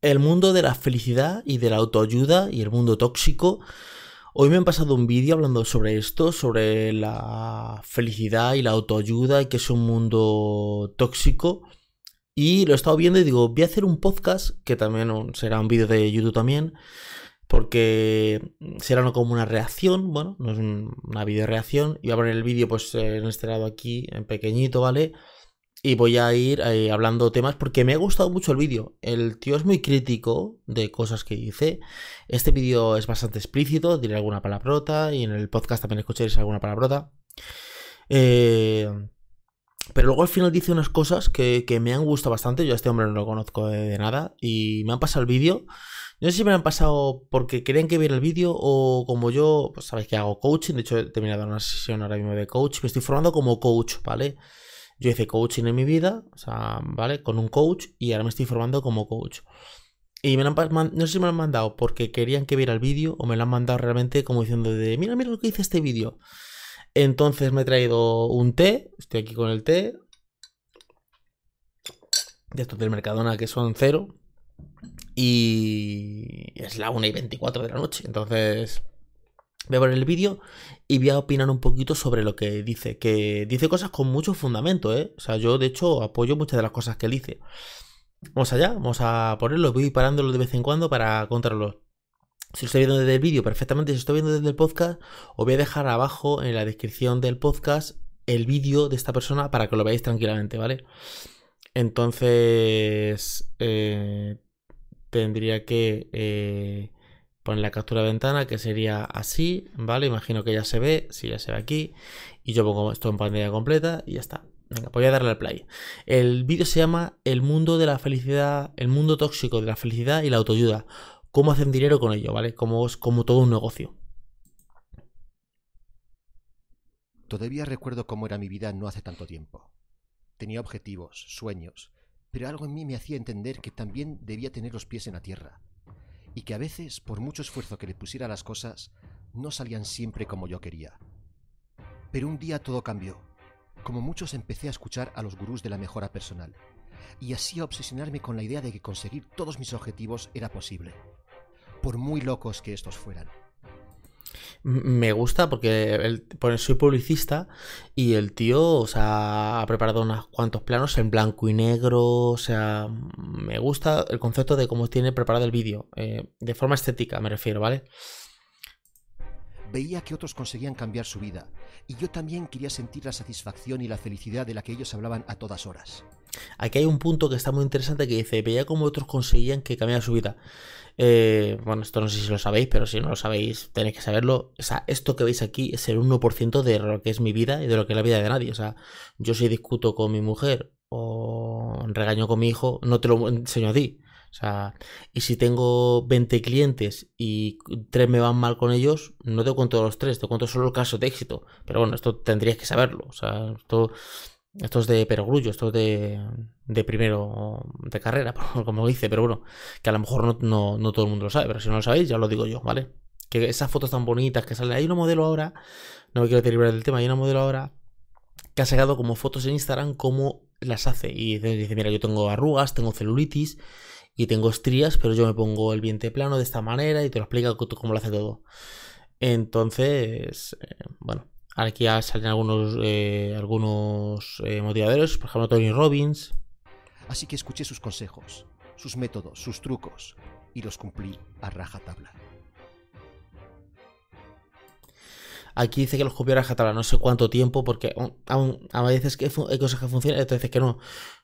el mundo de la felicidad y de la autoayuda y el mundo tóxico. Hoy me han pasado un vídeo hablando sobre esto, sobre la felicidad y la autoayuda y que es un mundo tóxico. Y lo he estado viendo y digo, voy a hacer un podcast, que también será un vídeo de YouTube también, porque será como una reacción, bueno, no es una video reacción. Y voy a poner el vídeo pues en este lado aquí, en pequeñito, ¿vale? Y voy a ir eh, hablando temas porque me ha gustado mucho el vídeo. El tío es muy crítico de cosas que dice. Este vídeo es bastante explícito, diré alguna palabrota y en el podcast también escucharéis alguna palabrota. Eh, pero luego al final dice unas cosas que, me han gustado bastante. Yo a este hombre no lo conozco de, nada y me han pasado el vídeo. No sé si me han pasado porque querían que viera el vídeo o como yo, pues sabéis que hago coaching. De hecho, he terminado una sesión ahora mismo de coach. Me estoy formando como coach, ¿vale? Yo hice coaching en mi vida, o sea, ¿vale? Con un coach y ahora me estoy formando como coach. Y me lo han, no sé si me lo han mandado porque querían que viera el vídeo o me lo han mandado realmente como diciendo de, mira, mira lo que hice este vídeo. Entonces me he traído un té, estoy aquí con el té. De estos del Mercadona que son cero. Y es la 1 y 24 de la noche. Entonces voy a poner el vídeo y voy a opinar un poquito sobre lo que dice. Que dice cosas con mucho fundamento, ¿eh? O sea, yo de hecho apoyo muchas de las cosas que él dice. Vamos allá, vamos a ponerlo, voy parándolo de vez en cuando para contarlo. Si lo estoy viendo desde el vídeo, perfectamente. Si lo estoy viendo desde el podcast, os voy a dejar abajo en la descripción del podcast el vídeo de esta persona para que lo veáis tranquilamente, ¿vale? Entonces, eh, tendría que eh, poner la captura de ventana que sería así, ¿vale? Imagino que ya se ve, si ya se ve aquí, y yo pongo esto en pantalla completa y ya está. Venga, voy a darle al play. El vídeo se llama El mundo de la felicidad, el mundo tóxico de la felicidad y la autoayuda. Cómo hacen dinero con ello, ¿vale? Como como todo un negocio. Todavía recuerdo cómo era mi vida no hace tanto tiempo. Tenía objetivos, sueños, pero algo en mí me hacía entender que también debía tener los pies en la tierra y que a veces, por mucho esfuerzo que le pusiera las cosas, no salían siempre como yo quería. Pero un día todo cambió. Como muchos empecé a escuchar a los gurús de la mejora personal, y así a obsesionarme con la idea de que conseguir todos mis objetivos era posible, por muy locos que estos fueran. Me gusta porque el, soy publicista y el tío, o sea, ha preparado unos cuantos planos en blanco y negro, o sea, me gusta el concepto de cómo tiene preparado el vídeo, eh, de forma estética me refiero, ¿vale? Veía que otros conseguían cambiar su vida y yo también quería sentir la satisfacción y la felicidad de la que ellos hablaban a todas horas. Aquí hay un punto que está muy interesante que dice, veía cómo otros conseguían que cambiara su vida. Eh, bueno, esto no sé si lo sabéis, pero si no lo sabéis, tenéis que saberlo. O sea, esto que veis aquí es el 1% de lo que es mi vida y de lo que es la vida de nadie. O sea, yo si discuto con mi mujer o regaño con mi hijo, no te lo enseño a ti. O sea, y si tengo 20 clientes y 3 me van mal con ellos, no te cuento los 3, te cuento solo el caso de éxito. Pero bueno, esto tendrías que saberlo. O sea, esto esto es de perogrullo, esto es de, de primero de carrera, como dice, pero bueno, que a lo mejor no, todo el mundo lo sabe, pero si no lo sabéis, ya lo digo yo, ¿vale? Que esas fotos tan bonitas que salen, hay una modelo ahora, no me quiero derribar del tema, hay una modelo ahora que ha sacado como fotos en Instagram cómo las hace. Y dice, mira, yo tengo arrugas, tengo celulitis y tengo estrías, pero yo me pongo el vientre plano de esta manera y te lo explica cómo lo hace todo. Entonces, eh, bueno, Aquí ya salen algunos, eh, algunos eh, motivadores, por ejemplo Tony Robbins. Así que escuché sus consejos, sus métodos, sus trucos y los cumplí a rajatabla. Aquí dice que los cumplí a rajatabla, no sé cuánto tiempo, porque a veces que hay cosas que funcionan, entonces que no.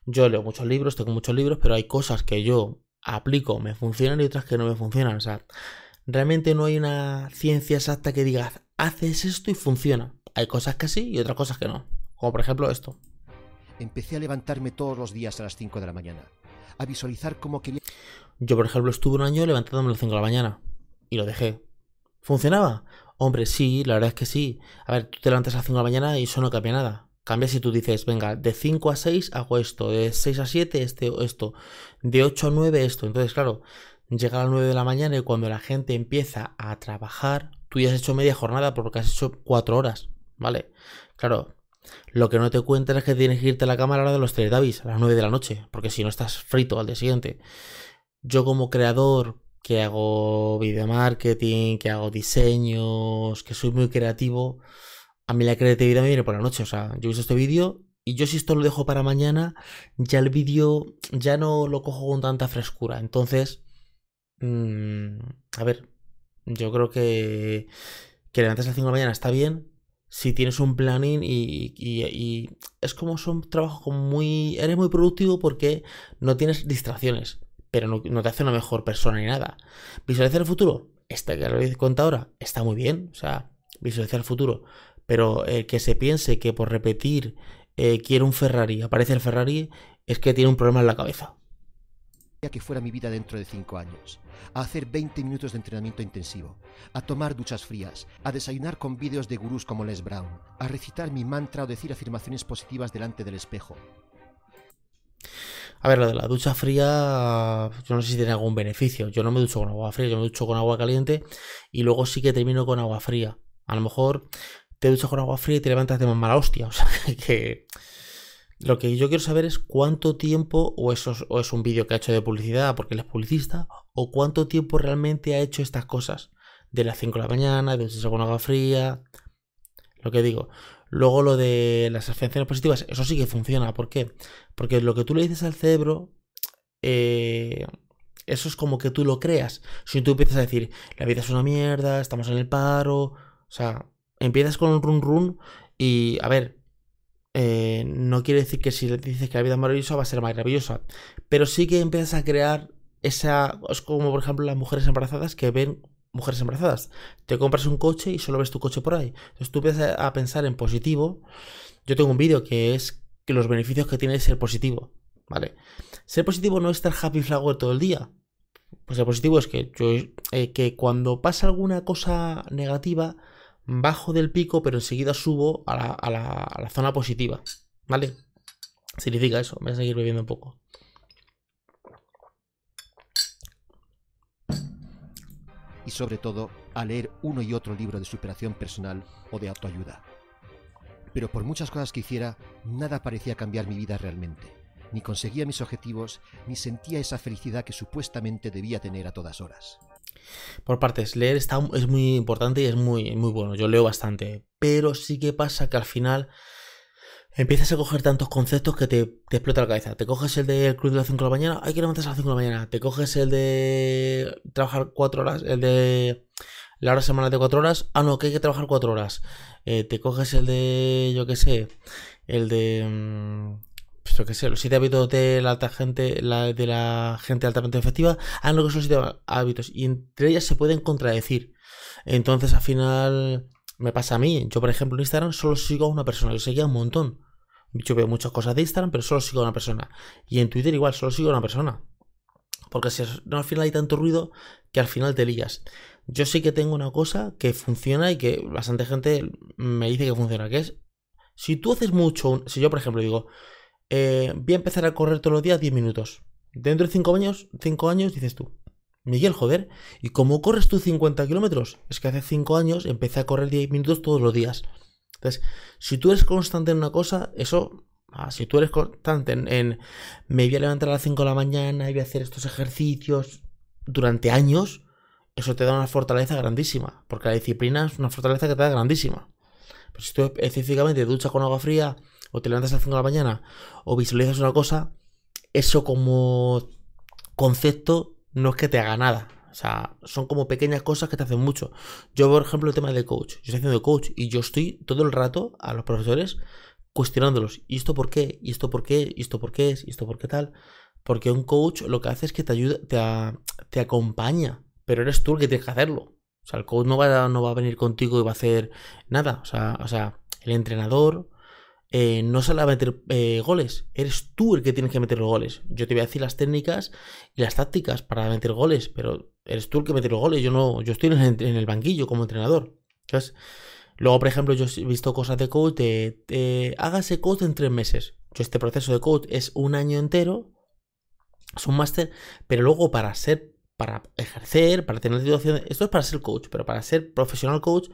Yo leo muchos libros, tengo muchos libros, pero hay cosas que yo aplico, me funcionan y otras que no me funcionan. O sea, realmente no hay una ciencia exacta que diga, haces esto y funciona. Hay cosas que sí y otras cosas que no. Como por ejemplo esto. Empecé a levantarme todos los días a las 5 de la mañana. A visualizar cómo quería... Yo, por ejemplo, estuve un año levantándome a las 5 de la mañana. Y lo dejé. ¿Funcionaba? Hombre, sí, la verdad es que sí. A ver, tú te levantas a las 5 de la mañana y eso no cambia nada. Cambia si tú dices, venga, de 5 a 6 hago esto, de 6 a 7 este, esto, de 8 a 9 esto. Entonces, claro, llega a las 9 de la mañana y cuando la gente empieza a trabajar, tú ya has hecho media jornada porque has hecho 4 horas. ¿Vale? Claro, lo que no te cuentas es que tienes que irte a la cámara a la hora de los Davis, a las 9 de la noche, porque si no estás frito al día siguiente. yo como creador que hago video marketing, que hago diseños, que soy muy creativo, a mí la creatividad me viene por la noche. O sea, yo visto este vídeo y yo si esto lo dejo para mañana, ya el vídeo ya no lo cojo con tanta frescura. Entonces, mmm, a ver, yo creo que que levantes a las 5 de la mañana está bien si tienes un planning y, y, es como son trabajos muy... Eres muy productivo porque no tienes distracciones, pero no, te hace una mejor persona ni nada. Visualizar el futuro, este que lo cuenta ahora, está muy bien, o sea, visualizar el futuro, pero eh, que se piense que por repetir eh, quiero un Ferrari, aparece el Ferrari, es que tiene un problema en la cabeza que fuera mi vida dentro de 5 años, a hacer 20 minutos de entrenamiento intensivo, a tomar duchas frías, a desayunar con vídeos de gurús como Les Brown, a recitar mi mantra o decir afirmaciones positivas delante del espejo. A ver, lo de la ducha fría, yo no sé si tiene algún beneficio. Yo no me ducho con agua fría, yo me ducho con agua caliente y luego sí que termino con agua fría. A lo mejor te duchas con agua fría y te levantas de más mala hostia. O sea, que lo que yo quiero saber es cuánto tiempo, o, eso, o es un vídeo que ha hecho de publicidad porque él es publicista, o cuánto tiempo realmente ha hecho estas cosas. De las 5 de la mañana, de con agua fría. Lo que digo. Luego lo de las afirmaciones positivas, eso sí que funciona. ¿Por qué? Porque lo que tú le dices al cerebro, eh, eso es como que tú lo creas. Si tú empiezas a decir, la vida es una mierda, estamos en el paro, o sea, empiezas con un run run y, a ver, eh, no quiere decir que si le dices que la vida es maravillosa va a ser maravillosa, pero sí que empiezas a crear esa, es como por ejemplo las mujeres embarazadas que ven mujeres embarazadas. Te compras un coche y solo ves tu coche por ahí. Entonces tú empiezas a pensar en positivo. Yo tengo un vídeo que es que los beneficios que tiene ser positivo, ¿vale? Ser positivo no es estar happy flower todo el día. Pues ser positivo es que eh, que cuando pasa alguna cosa negativa bajo del pico, pero enseguida subo a la, a la, a la zona positiva. ¿Vale? Significa eso. Voy a seguir bebiendo un poco. Y sobre todo, a leer uno y otro libro de superación personal o de autoayuda. Pero por muchas cosas que hiciera, nada parecía cambiar mi vida realmente. Ni conseguía mis objetivos, ni sentía esa felicidad que supuestamente debía tener a todas horas. Por partes, leer está, es muy importante y es muy, muy bueno. Yo leo bastante. Pero sí que pasa que al final empiezas a coger tantos conceptos que te, explota la cabeza. Te coges el del club de las 5 de la mañana, hay que levantarse a las 5 de la mañana. Te coges el de trabajar 4 horas, el de la hora semanal de 4 horas. Ah, no, que hay que trabajar 4 horas. Eh, te coges el de, yo qué sé, el de... Mm, yo qué sé, los siete hábitos de la alta gente, de la gente altamente efectiva, han lo que son siete hábitos y entre ellas se pueden contradecir. Entonces al final me pasa a mí. Yo, por ejemplo, en Instagram solo sigo a una persona. Yo seguía un montón. Yo veo muchas cosas de Instagram, pero solo sigo a una persona. Y en Twitter igual, solo sigo a una persona. Porque al final hay tanto ruido que al final te lías. Yo sí que tengo una cosa que funciona y que bastante gente me dice que funciona, que es si tú haces mucho, si yo por ejemplo digo, eh, voy a empezar a correr todos los días 10 minutos. Dentro de 5 años, 5 años dices tú, Miguel, joder, ¿y cómo corres tú 50 kilómetros? Es que hace 5 años empecé a correr 10 minutos todos los días. Entonces, si tú eres constante en una cosa, eso, ah, si tú eres constante en, me voy a levantar a las 5 de la mañana y voy a hacer estos ejercicios durante años, eso te da una fortaleza grandísima, porque la disciplina es una fortaleza que te da grandísima. Pero si tú específicamente duchas con agua fría, o te levantas a las 5 de la mañana, o visualizas una cosa, eso como concepto no es que te haga nada. O sea, son como pequeñas cosas que te hacen mucho. Yo, por ejemplo, el tema de coach. Yo estoy haciendo coach y yo estoy todo el rato a los profesores cuestionándolos. ¿Y esto por qué? ¿Y esto por qué? ¿Y esto por qué es? ¿Y esto por qué tal? Porque un coach lo que hace es que te ayuda, te, te acompaña. Pero eres tú el que tienes que hacerlo. O sea, el coach no va, no va a venir contigo y va a hacer nada. O sea, o sea el entrenador eh, no sale a meter eh, goles, eres tú el que tienes que meter los goles. Yo te voy a decir las técnicas y las tácticas para meter goles, pero eres tú el que mete los goles. Yo no, yo estoy en el, banquillo como entrenador. Entonces, luego, por ejemplo, yo he visto cosas de coach hágase coach en tres meses. Yo este proceso de coach es un año entero, es un máster, pero luego para ser, para ejercer, para tener situación, esto es para ser coach, pero para ser profesional coach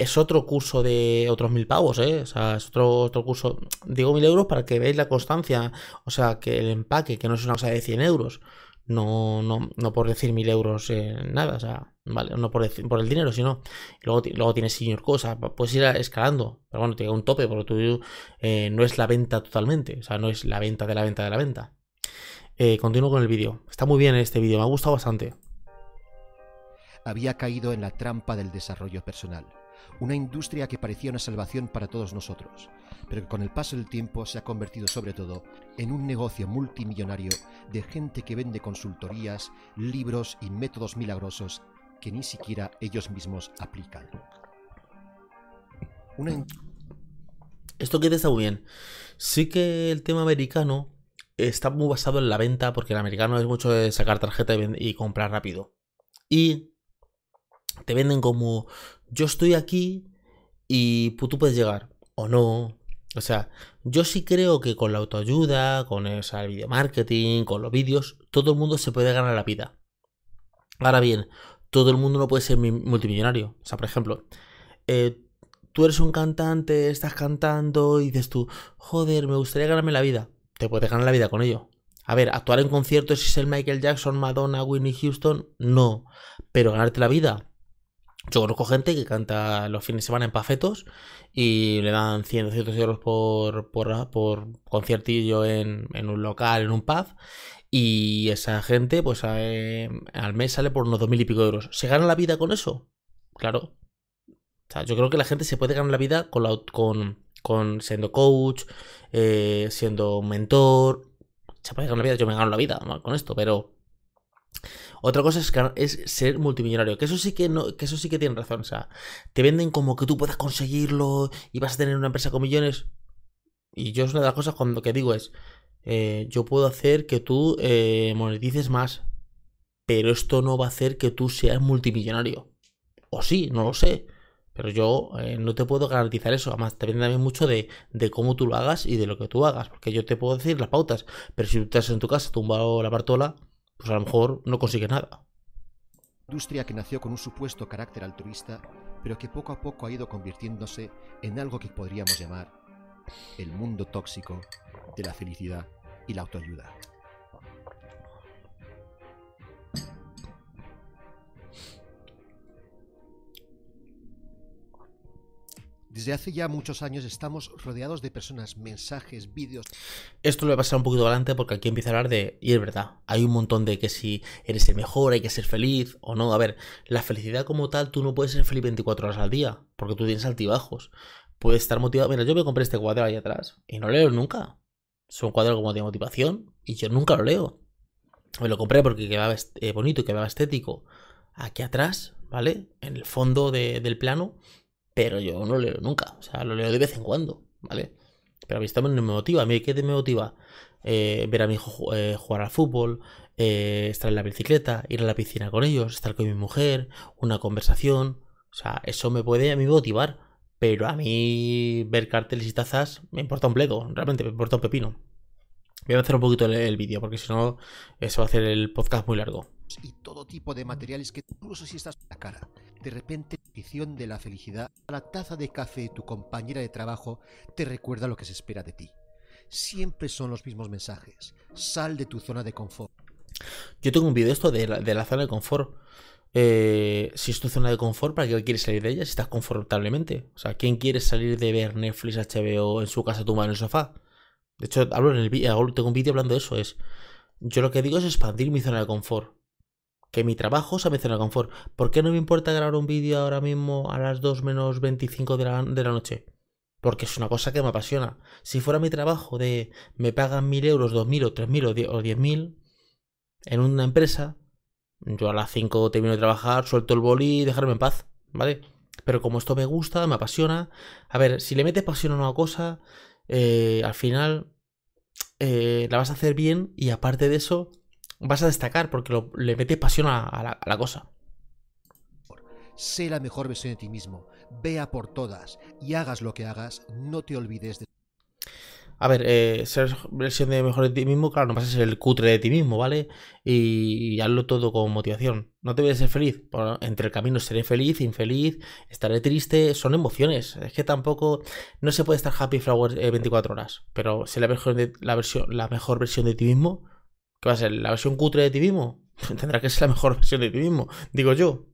es otro curso de otros mil pavos, ¿eh? O sea, es otro, otro curso, digo mil euros para que veáis la constancia, o sea, que el empaque, que no es una cosa de 100 euros. No, no, no por decir mil euros en nada, o sea, vale, no por el dinero, sino. Luego, luego tienes señor cosa, puedes ir escalando, pero bueno, tiene un tope, porque tú eh, no es la venta totalmente, o sea, no es la venta de la venta de la venta. Eh, continúo con el vídeo. Está muy bien este vídeo, me ha gustado bastante. Había caído en la trampa del desarrollo personal una industria que parecía una salvación para todos nosotros, pero que con el paso del tiempo se ha convertido sobre todo en un negocio multimillonario de gente que vende consultorías, libros y métodos milagrosos que ni siquiera ellos mismos aplican. Esto queda está muy bien. Sí que el tema americano está muy basado en la venta, porque el americano es mucho de sacar tarjeta y comprar rápido. Y te venden como yo estoy aquí y tú puedes llegar o no. O sea, yo sí creo que con la autoayuda, con el video marketing, con los vídeos, todo el mundo se puede ganar la vida. Ahora bien, todo el mundo no puede ser multimillonario. O sea, por ejemplo, eh, tú eres un cantante, estás cantando y dices tú, joder, me gustaría ganarme la vida. Te puedes ganar la vida con ello. A ver, actuar en conciertos si es el Michael Jackson, Madonna, Whitney Houston, no. Pero ganarte la vida, yo conozco gente que canta los fines de semana en pafetos y le dan 100 200 euros por, por, conciertillo en, un local, en un pub. Y esa gente, pues eh, al mes sale por unos 2.000 y pico de euros. ¿Se gana la vida con eso? Claro. Yo creo que la gente se puede ganar la vida con, la, con, con siendo coach, eh, siendo mentor. Se puede ganar la vida. Yo me gano la vida con esto, pero otra cosa es, ser multimillonario, que eso sí que no, que eso sí que tiene razón. O sea, te venden como que tú puedas conseguirlo y vas a tener una empresa con millones. Y yo es una de las cosas cuando que digo es, eh, yo puedo hacer que tú eh, monetices más, pero esto no va a hacer que tú seas multimillonario. O sí, no lo sé. Pero yo eh, no te puedo garantizar eso. Además, depende también mucho de, de, cómo tú lo hagas y de lo que tú hagas. Porque yo te puedo decir las pautas. Pero si tú estás en tu casa tumbado la partola, pues a lo mejor no consigue nada. Industria que nació con un supuesto carácter altruista, pero que poco a poco ha ido convirtiéndose en algo que podríamos llamar el mundo tóxico de la felicidad y la autoayuda. Desde hace ya muchos años estamos rodeados de personas, mensajes, vídeos. Esto lo voy a pasar un poquito adelante porque aquí empieza a hablar de. Y es verdad, hay un montón de que si eres el mejor, hay que ser feliz o no. A ver, la felicidad como tal, tú no puedes ser feliz 24 horas al día porque tú tienes altibajos. Puedes estar motivado. Mira, yo me compré este cuadro ahí atrás y no lo leo nunca. Es un cuadro como de motivación y yo nunca lo leo. Me lo compré porque quedaba eh, bonito y quedaba estético. Aquí atrás, ¿vale? En el fondo del plano pero yo no lo leo nunca, o sea, lo leo de vez en cuando, ¿vale? Pero a mí esto no me motiva, a mí ¿qué me motiva? Eh, ver a mi hijo eh, jugar al fútbol, eh, estar en la bicicleta, ir a la piscina con ellos, estar con mi mujer, una conversación, o sea, eso me puede a mí motivar, pero a mí ver carteles y tazas me importa un bledo, realmente me importa un pepino. Voy a hacer un poquito el, vídeo, porque si no, eso va a hacer el podcast muy largo. Y todo tipo de materiales que incluso si estás en la cara de repente, petición de la felicidad, la taza de café de tu compañera de trabajo te recuerda lo que se espera de ti. Siempre son los mismos mensajes. Sal de tu zona de confort. Yo tengo un vídeo esto de la, zona de confort. Eh, si es tu zona de confort, ¿para qué quieres salir de ella si estás confortablemente? O sea, ¿quién quiere salir de ver Netflix, HBO en su casa tumbado en el sofá? De hecho, hablo en el tengo un vídeo hablando de eso. Es, yo lo que digo es expandir mi zona de confort que mi trabajo zona de confort. ¿Por qué no me importa grabar un vídeo ahora mismo a las 2 menos 25 de la, de la noche? Porque es una cosa que me apasiona. Si fuera mi trabajo de me pagan mil euros, dos mil o tres mil o diez mil en una empresa, yo a las 5 termino de trabajar, suelto el boli y dejarme en paz, ¿vale? Pero como esto me gusta, me apasiona. A ver, si le metes pasión a una cosa, eh, al final eh, la vas a hacer bien y aparte de eso, vas a destacar porque le mete pasión a, la, cosa. Sé la mejor versión de ti mismo, vea por todas y hagas lo que hagas, no te olvides de... A ver, eh, ser versión de mejor de ti mismo, claro, no vas a ser el cutre de ti mismo, ¿vale? Y, hazlo todo con motivación. No te voy a ser feliz. entre el camino seré feliz, infeliz, estaré triste. Son emociones. Es que tampoco. No se puede estar happy flower 24 eh, horas. Pero ser la mejor, la, versión, la mejor versión de ti mismo, ¿Qué va a ser? ¿La versión cutre de ti mismo? Tendrá que ser la mejor versión de ti mismo, digo yo.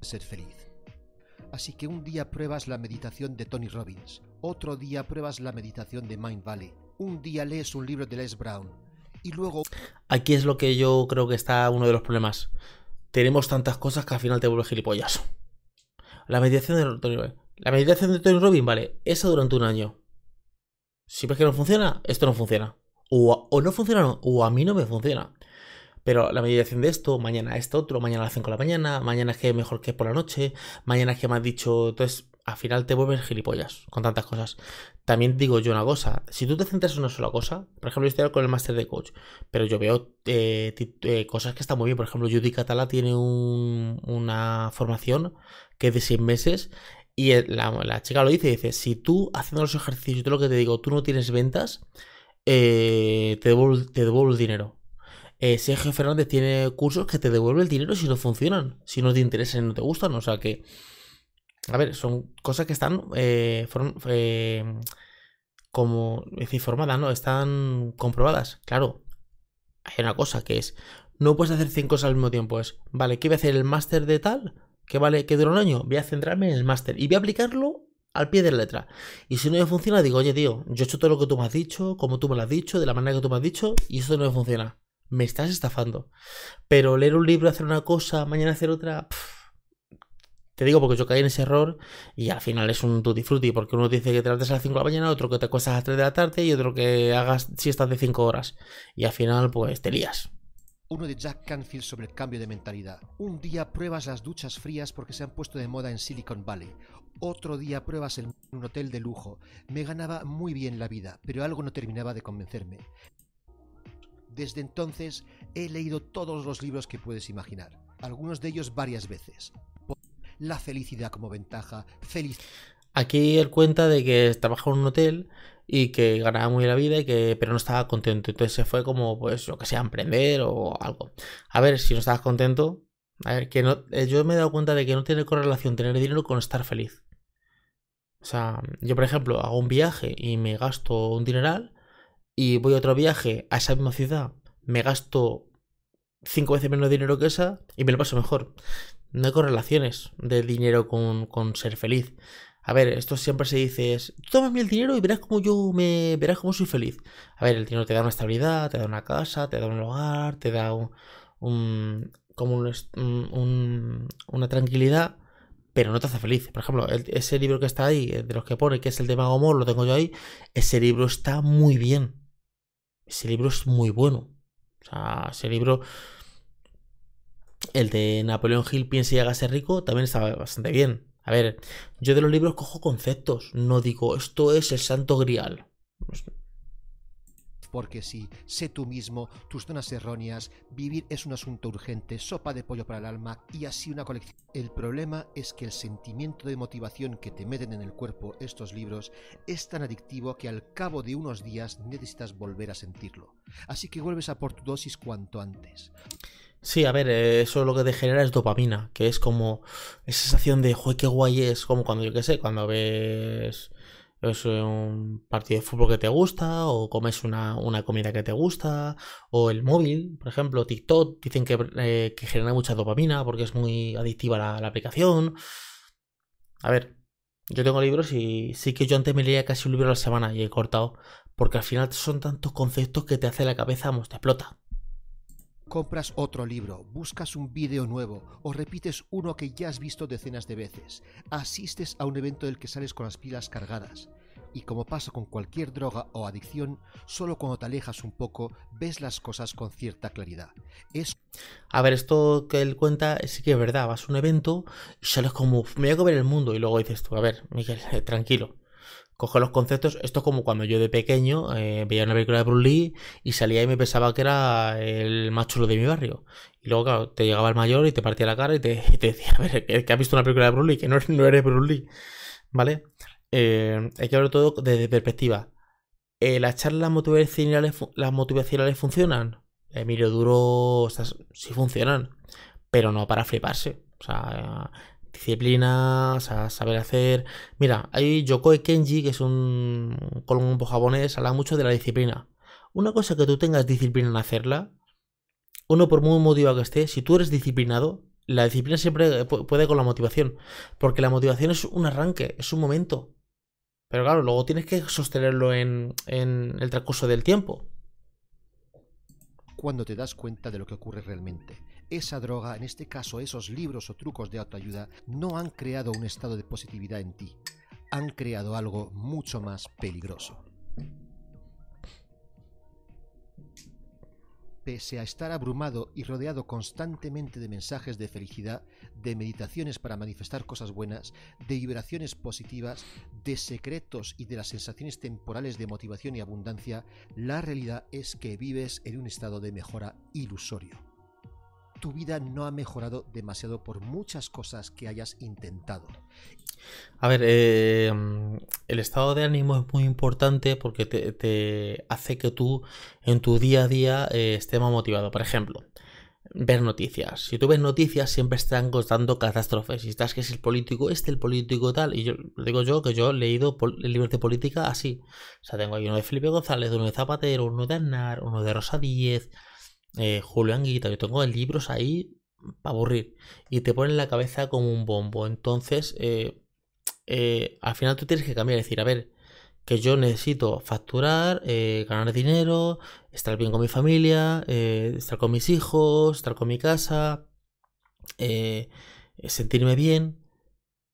Ser feliz. Así que un día pruebas la meditación de Tony Robbins, otro día pruebas la meditación de Mind Valley, un día lees un libro de Les Brown y luego... Aquí es lo que yo creo que está uno de los problemas. Tenemos tantas cosas que al final te vuelve gilipollas. La meditación de Tony Robbins. La meditación de Tony Robbins, vale, esa durante un año. Si ves que no funciona, esto no funciona. O, o no funciona o a mí no me funciona. Pero la meditación de esto, mañana esto otro, mañana a las 5 de la mañana, mañana es que mejor que por la noche, mañana es que me has dicho. Entonces, al final te vuelves gilipollas con tantas cosas. También digo yo una cosa: si tú te centras en una sola cosa, por ejemplo, yo estoy con el máster de coach, pero yo veo eh, eh, cosas que están muy bien. Por ejemplo, Judy Catala tiene una formación que es de 6 meses y la, chica lo dice: dice, si tú haciendo los ejercicios, todo lo que te digo, tú no tienes ventas, eh, te, devuelvo el dinero eh, Sergio Fernández tiene cursos que te devuelven el dinero si no funcionan, si no te interesan y no te gustan. O sea que, a ver, son cosas que están eh, como, es informadas, ¿no? Están comprobadas. Claro, hay una cosa que es, no puedes hacer cinco cosas al mismo tiempo. Es, vale, ¿qué voy a hacer el máster de tal? Que vale, que dura un año. Voy a centrarme en el máster y voy a aplicarlo al pie de la letra. Y si no me funciona, digo, oye, tío, yo he hecho todo lo que tú me has dicho, como tú me lo has dicho, de la manera que tú me has dicho, y esto no me funciona me estás estafando. Pero leer un libro, hacer una cosa, mañana hacer otra... te digo porque yo caí en ese error y al final es un tutti frutti porque uno dice que te levantes a las 5 de la mañana, otro que te acuestas a las 3 de la tarde y otro que hagas siestas de 5 horas. Y al final pues te lías. Uno de Jack Canfield sobre el cambio de mentalidad. Un día pruebas las duchas frías porque se han puesto de moda en Silicon Valley. Otro día pruebas en un hotel de lujo. Me ganaba muy bien la vida, pero algo no terminaba de convencerme. Desde entonces he leído todos los libros que puedes imaginar, algunos de ellos varias veces. La felicidad como ventaja, feliz. Aquí él cuenta de que trabajaba en un hotel y que ganaba muy la vida y que pero no estaba contento. Entonces se fue como, pues, lo que sea, emprender o algo. A ver, si no estabas contento, a ver, que no, eh, yo me he dado cuenta de que no tiene correlación tener dinero con estar feliz. O sea, yo por ejemplo hago un viaje y me gasto un dineral y voy a otro viaje a esa misma ciudad, me gasto cinco veces menos dinero que esa y me lo paso mejor. No hay correlaciones de dinero con, ser feliz. A ver, esto siempre se dice es, tómame el dinero y verás cómo yo me verás cómo soy feliz. A ver, el dinero te da una estabilidad, te da una casa, te da un hogar, te da un, como un, una tranquilidad, pero no te hace feliz. Por ejemplo, ese libro que está ahí, de los que pone que es el de Mago lo tengo yo ahí, ese libro está muy bien. Ese libro es muy bueno. O sea, ese libro. El de Napoleón Hill, Piense y hágase rico, también está bastante bien. A ver, yo de los libros cojo conceptos, no digo esto es el santo grial. Porque si, sé tú mismo, tus zonas erróneas, vivir es un asunto urgente, sopa de pollo para el alma y así una colección. El problema es que el sentimiento de motivación que te meten en el cuerpo estos libros es tan adictivo que al cabo de unos días necesitas volver a sentirlo. Así que vuelves a por tu dosis cuanto antes. Sí, a ver, eso lo que te genera es dopamina, que es como esa sensación de, joder, qué guay es, como cuando, yo qué sé, cuando ves es un partido de fútbol que te gusta, o comes una, comida que te gusta, o el móvil, por ejemplo, TikTok, dicen que, eh, genera mucha dopamina porque es muy adictiva la, aplicación. A ver, yo tengo libros y sí que yo antes me leía casi un libro a la semana y he cortado, porque al final son tantos conceptos que te hace la cabeza, te explota. Compras otro libro, buscas un vídeo nuevo o repites uno que ya has visto decenas de veces. Asistes a un evento del que sales con las pilas cargadas. Y como pasa con cualquier droga o adicción, solo cuando te alejas un poco ves las cosas con cierta claridad. Es... A ver, esto que él cuenta sí que es verdad. Vas a un evento y sales como, me voy a comer el mundo. Y luego dices tú, a ver, Miguel, tranquilo coge los conceptos. Esto es como cuando yo de pequeño eh, veía una película de Bruce Lee y salía y me pensaba que era el más chulo de mi barrio. Y luego, claro, te llegaba el mayor y te partía la cara y te, decía, a ver, que, has visto una película de Bruce Lee, que no, eres Bruce Lee. ¿Vale? Eh, hay que verlo todo desde perspectiva. Eh, ¿Las charlas motivacionales, las motivacionales funcionan? Emilio Duro, sí funcionan, pero no para fliparse. O sea, disciplina, saber hacer. Mira, hay Yokoi Kenji, que es un colombo japonés, habla mucho de la disciplina. Una cosa que tú tengas disciplina en hacerla, uno por muy motivado que esté, si tú eres disciplinado, la disciplina siempre puede con la motivación, porque la motivación es un arranque, es un momento. Pero claro, luego tienes que sostenerlo en, en el transcurso del tiempo. Cuando te das cuenta de lo que ocurre realmente. Esa droga, en este caso esos libros o trucos de autoayuda, no han creado un estado de positividad en ti, han creado algo mucho más peligroso. Pese a estar abrumado y rodeado constantemente de mensajes de felicidad, de meditaciones para manifestar cosas buenas, de vibraciones positivas, de secretos y de las sensaciones temporales de motivación y abundancia, la realidad es que vives en un estado de mejora ilusorio tu vida no ha mejorado demasiado por muchas cosas que hayas intentado. A ver, eh, el estado de ánimo es muy importante porque te, hace que tú en tu día a día eh, estés más motivado. Por ejemplo, ver noticias. Si tú ves noticias, siempre están contando catástrofes. Si estás que es el político este, el político tal. Y yo digo yo que yo he leído el libro de política así. O sea, tengo ahí uno de Felipe González, uno de Zapatero, uno de Aznar, uno de Rosa Díez eh, Julián Guita, yo tengo libros ahí para aburrir. Y te ponen la cabeza como un bombo. Entonces, eh, eh, al final tú tienes que cambiar, decir, a ver, que yo necesito facturar, ganar dinero, estar bien con mi familia, estar con mis hijos, estar con mi casa, sentirme bien.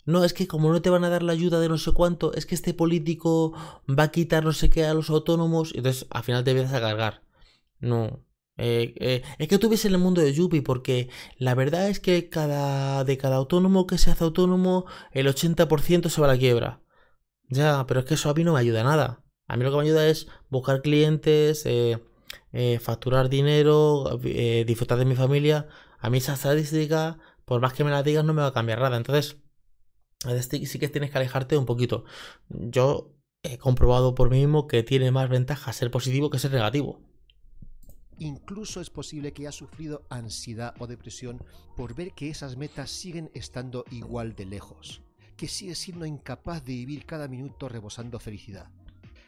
No, es que como no te van a dar la ayuda de no sé cuánto, es que este político va a quitar no sé qué a los autónomos, y entonces al final te empiezas a cargar. No, eh, eh, es que tú en el mundo de Yuppie, porque la verdad es que de cada autónomo que se hace autónomo, el 80% se va a la quiebra. Ya, pero es que eso a mí no me ayuda nada. A mí lo que me ayuda es buscar clientes, eh, facturar dinero, disfrutar de mi familia. A mí esa estadística, por más que me la digas, no me va a cambiar nada. Entonces, sí que tienes que alejarte un poquito. Yo he comprobado por mí mismo que tiene más ventaja ser positivo que ser negativo. Incluso es posible que haya sufrido ansiedad o depresión por ver que esas metas siguen estando igual de lejos, que sigues siendo incapaz de vivir cada minuto rebosando felicidad.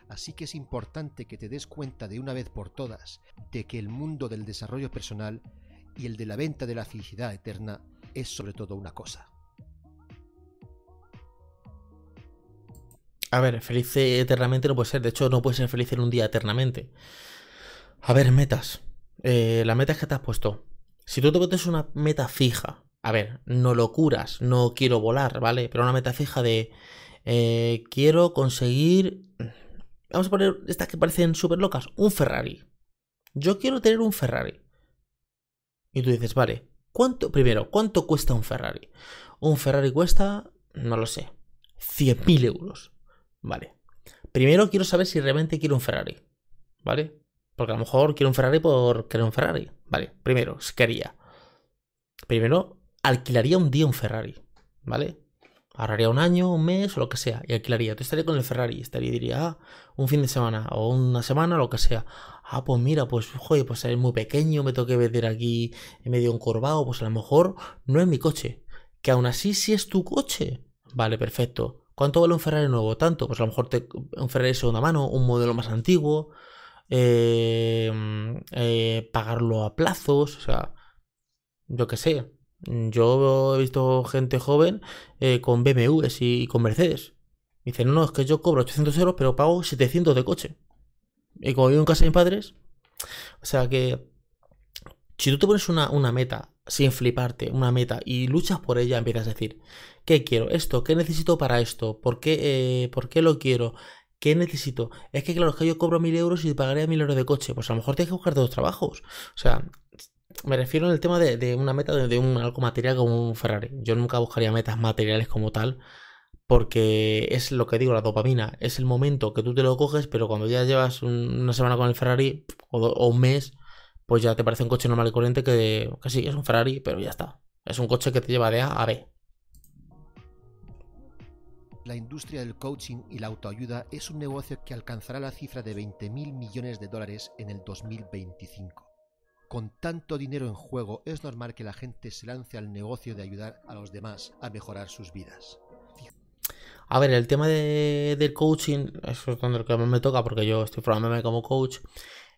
Así que es importante que te des cuenta de una vez por todas de que el mundo del desarrollo personal y el de la venta de la felicidad eterna es sobre todo una cosa. A ver, feliz eternamente no puede ser, de hecho no puede ser feliz en un día eternamente. A ver, metas. Eh, las metas que te has puesto. Si tú te pones una meta fija, a ver, no locuras, no quiero volar, ¿vale? Pero una meta fija de eh, quiero conseguir. Vamos a poner estas que parecen súper locas. Un Ferrari. Yo quiero tener un Ferrari. Y tú dices, vale, ¿cuánto? Primero, ¿cuánto cuesta un Ferrari? Un Ferrari cuesta, no lo sé, 100.000 euros. Vale. Primero quiero saber si realmente quiero un Ferrari. ¿Vale? Porque a lo mejor quiero un Ferrari por querer un Ferrari. Vale, primero, quería. Primero, alquilaría un día un Ferrari. ¿Vale? Ahorraría un año, un mes o lo que sea. Y alquilaría. Entonces estaría con el Ferrari. Estaría y diría, ah, un fin de semana o una semana lo que sea. Ah, pues mira, pues, joder, pues es muy pequeño. Me tengo que meter aquí en medio encorvado. Pues a lo mejor no es mi coche. Que aún así sí es tu coche. Vale, perfecto. ¿Cuánto vale un Ferrari nuevo? Tanto. Pues a lo mejor un Ferrari de segunda mano, un modelo más antiguo. Em, eh, pagarlo a plazos, o sea, yo qué sé. Yo he visto gente joven eh, con BMWs y, con Mercedes. Dicen, no, no, es que yo cobro 800 euros, pero pago 700 de coche. Y como vivo en casa de mis padres, o sea que si tú te pones una, una meta sin fliparte, una meta y luchas por ella, empiezas a decir, ¿qué quiero? Esto, ¿qué necesito para esto? ¿Por qué, eh, ¿por qué lo quiero? ¿Qué necesito? Es que claro, es que yo cobro mil euros y pagaría mil euros de coche. Pues a lo mejor tienes que buscar dos trabajos. O sea, me refiero el tema de, una meta de, un algo material como un Ferrari. Yo nunca buscaría metas materiales como tal. Porque es lo que digo, la dopamina. Es el momento que tú te lo coges, pero cuando ya llevas una semana con el Ferrari o, un mes, pues ya te parece un coche normal y corriente que, que sí, es un Ferrari, pero ya está. Es un coche que te lleva de A a B la industria del coaching y la autoayuda es un negocio que alcanzará la cifra de 20 mil millones de dólares en el 2025. Con tanto dinero en juego, es normal que la gente se lance al negocio de ayudar a los demás a mejorar sus vidas. A ver, el tema del coaching, eso es donde lo que más me toca porque yo estoy formándome como coach.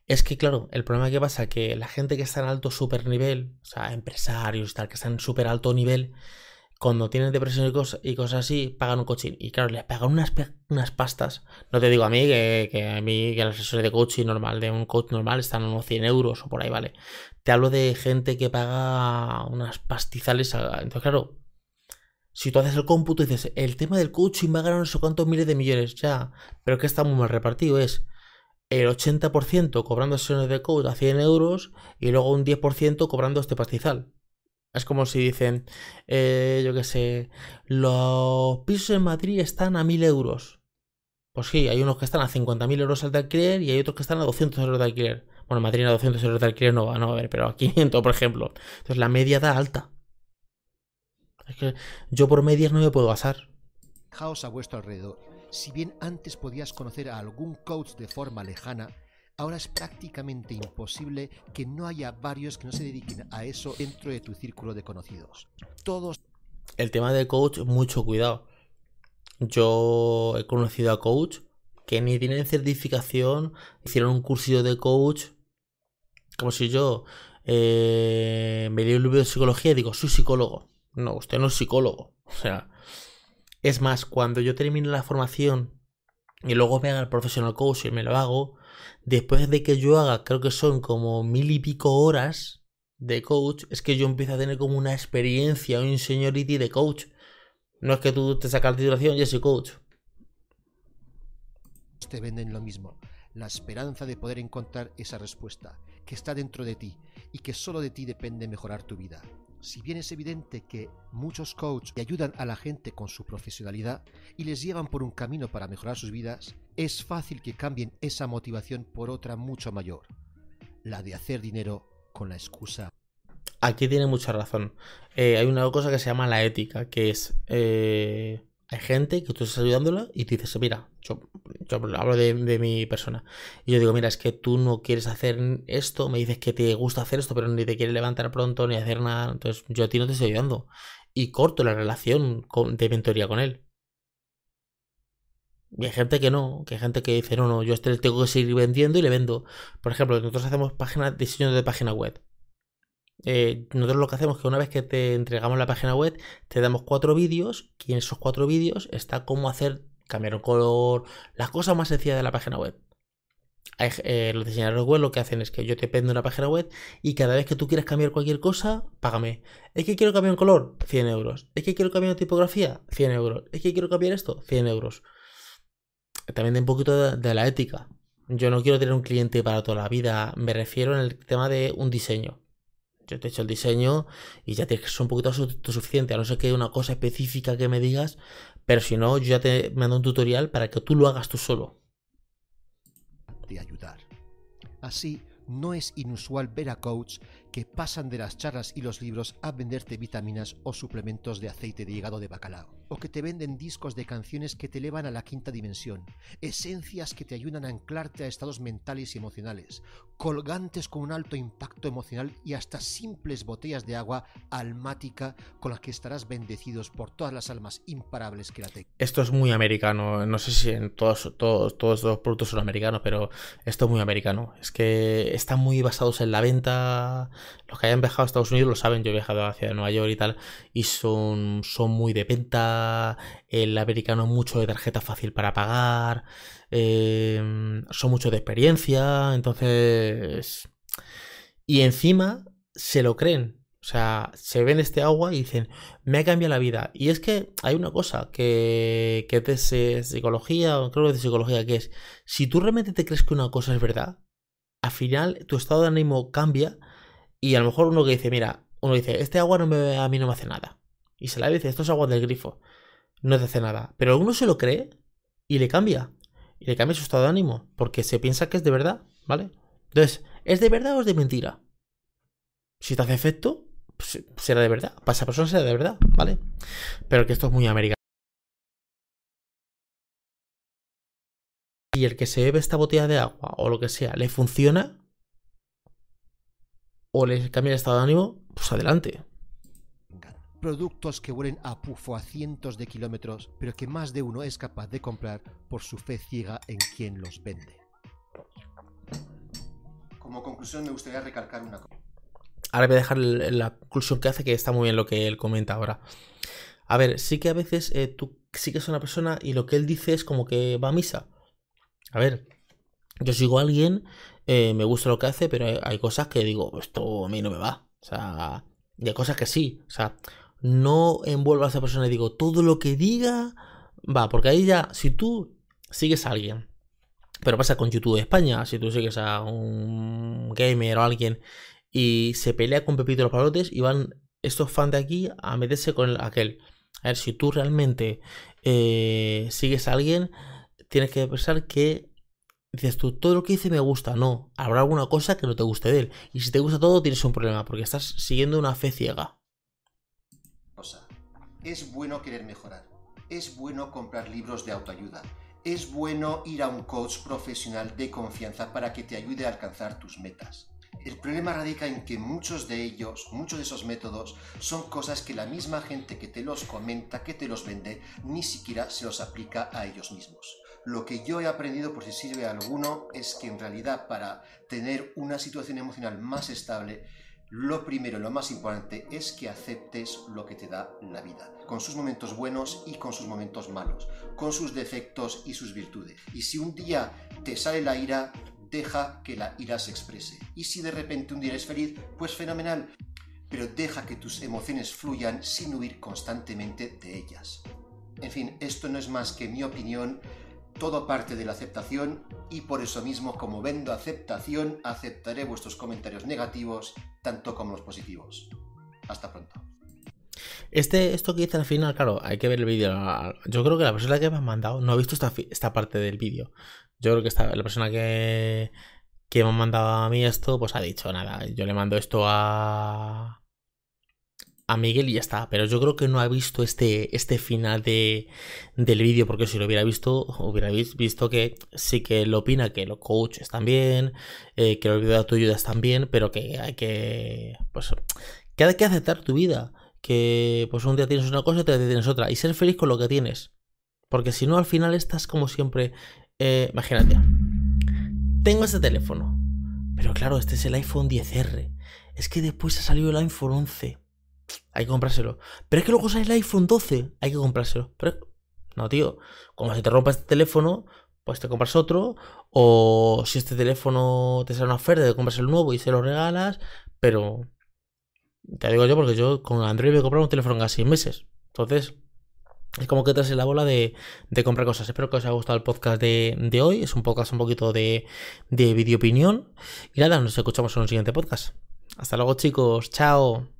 Es que, claro, el problema que pasa es que la gente que está en alto super nivel, o sea, empresarios, tal, que están en súper alto nivel, cuando tienen depresión y, cosas, y cosas así, pagan un coaching. Y claro, les pagan unas, unas pastas. No te digo a mí que, a mí que la sesión de coaching normal, de un coach normal, están unos 100 euros o por ahí, ¿vale? Te hablo de gente que paga unas pastizales. Entonces, claro, si tú haces el cómputo y dices, el tema del coaching va a ganar no sé cuántos miles de millones, ya, pero que está muy mal repartido, es el 80% cobrando sesiones de coach a 100 euros y luego un 10% cobrando este pastizal. Es como si dicen, eh, yo qué sé, los pisos en Madrid están a 1000 euros. Pues sí, hay unos que están a 50.000 euros al alquiler y hay otros que están a 200 euros de alquiler. Bueno, en Madrid a 200 euros de alquiler no va, no a ver, pero a 500, por ejemplo. Entonces la media da alta. Es que yo por medias no me puedo basar. Caos a vuestro alrededor si bien antes podías conocer a algún coach de forma lejana, ahora es prácticamente imposible que no haya varios que no se dediquen a eso dentro de tu círculo de conocidos. Todos. El tema del coach, mucho cuidado. Yo he conocido a coach que ni tienen certificación, hicieron un cursillo de coach, como si yo eh, me di un libro de psicología y digo, soy psicólogo. No, usted no es psicólogo. O sea, es más, cuando yo termine la formación y luego me haga el professional coach y me lo hago, después de que yo haga, creo que son como mil y pico horas de coach, es que yo empiezo a tener como una experiencia, un seniority de coach. No es que tú te sacas la titulación y soy coach. Te venden lo mismo, la esperanza de poder encontrar esa respuesta que está dentro de ti y que solo de ti depende mejorar tu vida. Si bien es evidente que muchos coaches ayudan a la gente con su profesionalidad y les llevan por un camino para mejorar sus vidas, es fácil que cambien esa motivación por otra mucho mayor, la de hacer dinero con la excusa. Aquí tiene mucha razón. Eh, hay una cosa que se llama la ética, que es eh, hay gente que tú estás ayudándola y tú dices, mira, yo, hablo de, mi persona. Y yo digo, mira, es que tú no quieres hacer esto, me dices que te gusta hacer esto, pero ni te quieres levantar pronto ni hacer nada. Entonces yo a ti no te estoy ayudando. Y corto la relación de mentoría con él. Y hay gente que no, que hay gente que dice, no, no, yo este tengo que seguir vendiendo y le vendo. Por ejemplo, nosotros hacemos páginas, diseño de página web. Eh, nosotros lo que hacemos es que una vez que te entregamos la página web, te damos cuatro vídeos y en esos cuatro vídeos está cómo hacer, cambiar un color, las cosas más sencillas de la página web. Eh, los diseñadores web lo que hacen es que yo te vendo una página web y cada vez que tú quieras cambiar cualquier cosa, págame. Es que quiero cambiar un color, 100 euros. Es que quiero cambiar una tipografía, 100 euros. Es que quiero cambiar esto, 100 euros. También de un poquito de la ética. Yo no quiero tener un cliente para toda la vida. Me refiero en el tema de un diseño yo te he hecho el diseño y ya tienes que ser un poquito suficiente, a no ser que una cosa específica que me digas, pero si no, yo ya te mando un tutorial para que tú lo hagas tú solo. De ayudar. Así, no es inusual ver a coaches que pasan de las charlas y los libros a venderte vitaminas o suplementos de aceite de hígado de bacalao o que te venden discos de canciones que te elevan a la quinta dimensión, esencias que te ayudan a anclarte a estados mentales y emocionales, colgantes con un alto impacto emocional y hasta simples botellas de agua almática con las que estarás bendecidos por todas las almas imparables que la tengan. Esto es muy americano, no sé si en todos, todos, todos los productos son americanos, pero esto es muy americano. Es que están muy basados en la venta. Los que hayan viajado a Estados Unidos lo saben, yo he viajado hacia Nueva York y tal, y son, son muy de venta el americano mucho de tarjeta fácil para pagar, em, son mucho de experiencia, entonces... Y encima se lo creen. O sea, se ven este agua y dicen, me ha cambiado la vida. Y es que hay una cosa que, que es de psicología, o creo que es de psicología, que es, si tú realmente te crees que una cosa es verdad, al final tu estado de ánimo cambia y a lo mejor uno que dice, mira, uno dice, este agua no me, a mí no me hace nada. Y se la dice, esto es agua del grifo no te hace nada. Pero uno se lo cree y le cambia. Y le cambia su estado de ánimo. Porque se piensa que es de verdad, ¿vale? Entonces, ¿es de verdad o es de mentira? Si te hace efecto, pues, será de verdad. Para esa persona será de verdad, ¿vale? Pero que esto es muy americano. Y el que se bebe esta botella de agua o lo que sea, le funciona o le cambia el estado de ánimo, pues adelante productos que huelen a pufo a cientos de kilómetros, pero que más de uno es capaz de comprar por su fe ciega en quien los vende. como conclusión me gustaría recalcar una cosa. Ahora voy a dejar la conclusión que hace, que está muy bien lo que él comenta ahora. A ver, sí que a veces eh, tú sí que es una persona y lo que él dice es como que va a misa. A ver, yo sigo a alguien, eh, me gusta lo que hace, pero hay, cosas que digo, esto a mí no me va. O sea, y hay cosas que sí. O sea, no envuelvo a esa persona y digo, todo lo que diga va, porque ahí ya, si tú sigues a alguien, pero pasa con YouTube de España, si tú sigues a un gamer o alguien y se pelea con Pepito los Palotes y van estos fans de aquí a meterse con aquel. A ver, si tú realmente eh, sigues a alguien, tienes que pensar que dices tú, todo lo que dice me gusta. No, habrá alguna cosa que no te guste de él. Y si te gusta todo, tienes un problema, porque estás siguiendo una fe ciega. Es bueno querer mejorar. Es bueno comprar libros de autoayuda. Es bueno ir a un coach profesional de confianza para que te ayude a alcanzar tus metas. El problema radica en que muchos de ellos, muchos de esos métodos, son cosas que la misma gente que te los comenta, que te los vende, ni siquiera se los aplica a ellos mismos. Lo que yo he aprendido, por si sirve a alguno, es que en realidad para tener una situación emocional más estable, lo primero, lo más importante es que aceptes lo que te da la vida, con sus momentos buenos y con sus momentos malos, con sus defectos y sus virtudes. Y si un día te sale la ira, deja que la ira se exprese. Y si de repente un día eres feliz, pues fenomenal. Pero deja que tus emociones fluyan sin huir constantemente de ellas. En fin, esto no es más que mi opinión, todo parte de la aceptación y por eso mismo como vendo aceptación aceptaré vuestros comentarios negativos tanto como los positivos. Hasta pronto. Este, esto que dice al final, claro, hay que ver el vídeo. Yo creo que la persona que me ha mandado no ha visto esta, esta parte del vídeo. Yo creo que la persona que, que me ha mandado a mí esto, pues ha dicho nada. Yo le mando esto a, a Miguel y ya está. Pero yo creo que no ha visto este, este final de, del vídeo, porque si lo hubiera visto, hubiera visto que sí que él opina que los coaches están bien, eh, que el vídeo de tu ayuda están bien, pero que hay que. Pues que hay que aceptar tu vida. Que pues un día tienes una cosa y otro día tienes otra. Y ser feliz con lo que tienes. Porque si no, al final estás como siempre eh, imagínate. Tengo este teléfono. Pero claro, este es el iPhone 10R. Es que después ha salido el iPhone 11. Hay que comprárselo. Pero es que luego sale el iPhone 12. Hay que comprárselo. Pero... No, tío. Como si te rompa este teléfono, pues te compras otro. O si este teléfono te sale una oferta, te compras el nuevo y se lo regalas. Pero... Te digo yo porque yo con Android voy a comprar un teléfono en casi 6 meses. Entonces, es como que traes la bola de, comprar cosas. Espero que os haya gustado el podcast de, hoy. Es un podcast un poquito de, de video. Y nada, nos escuchamos en un siguiente podcast. Hasta luego chicos. Chao.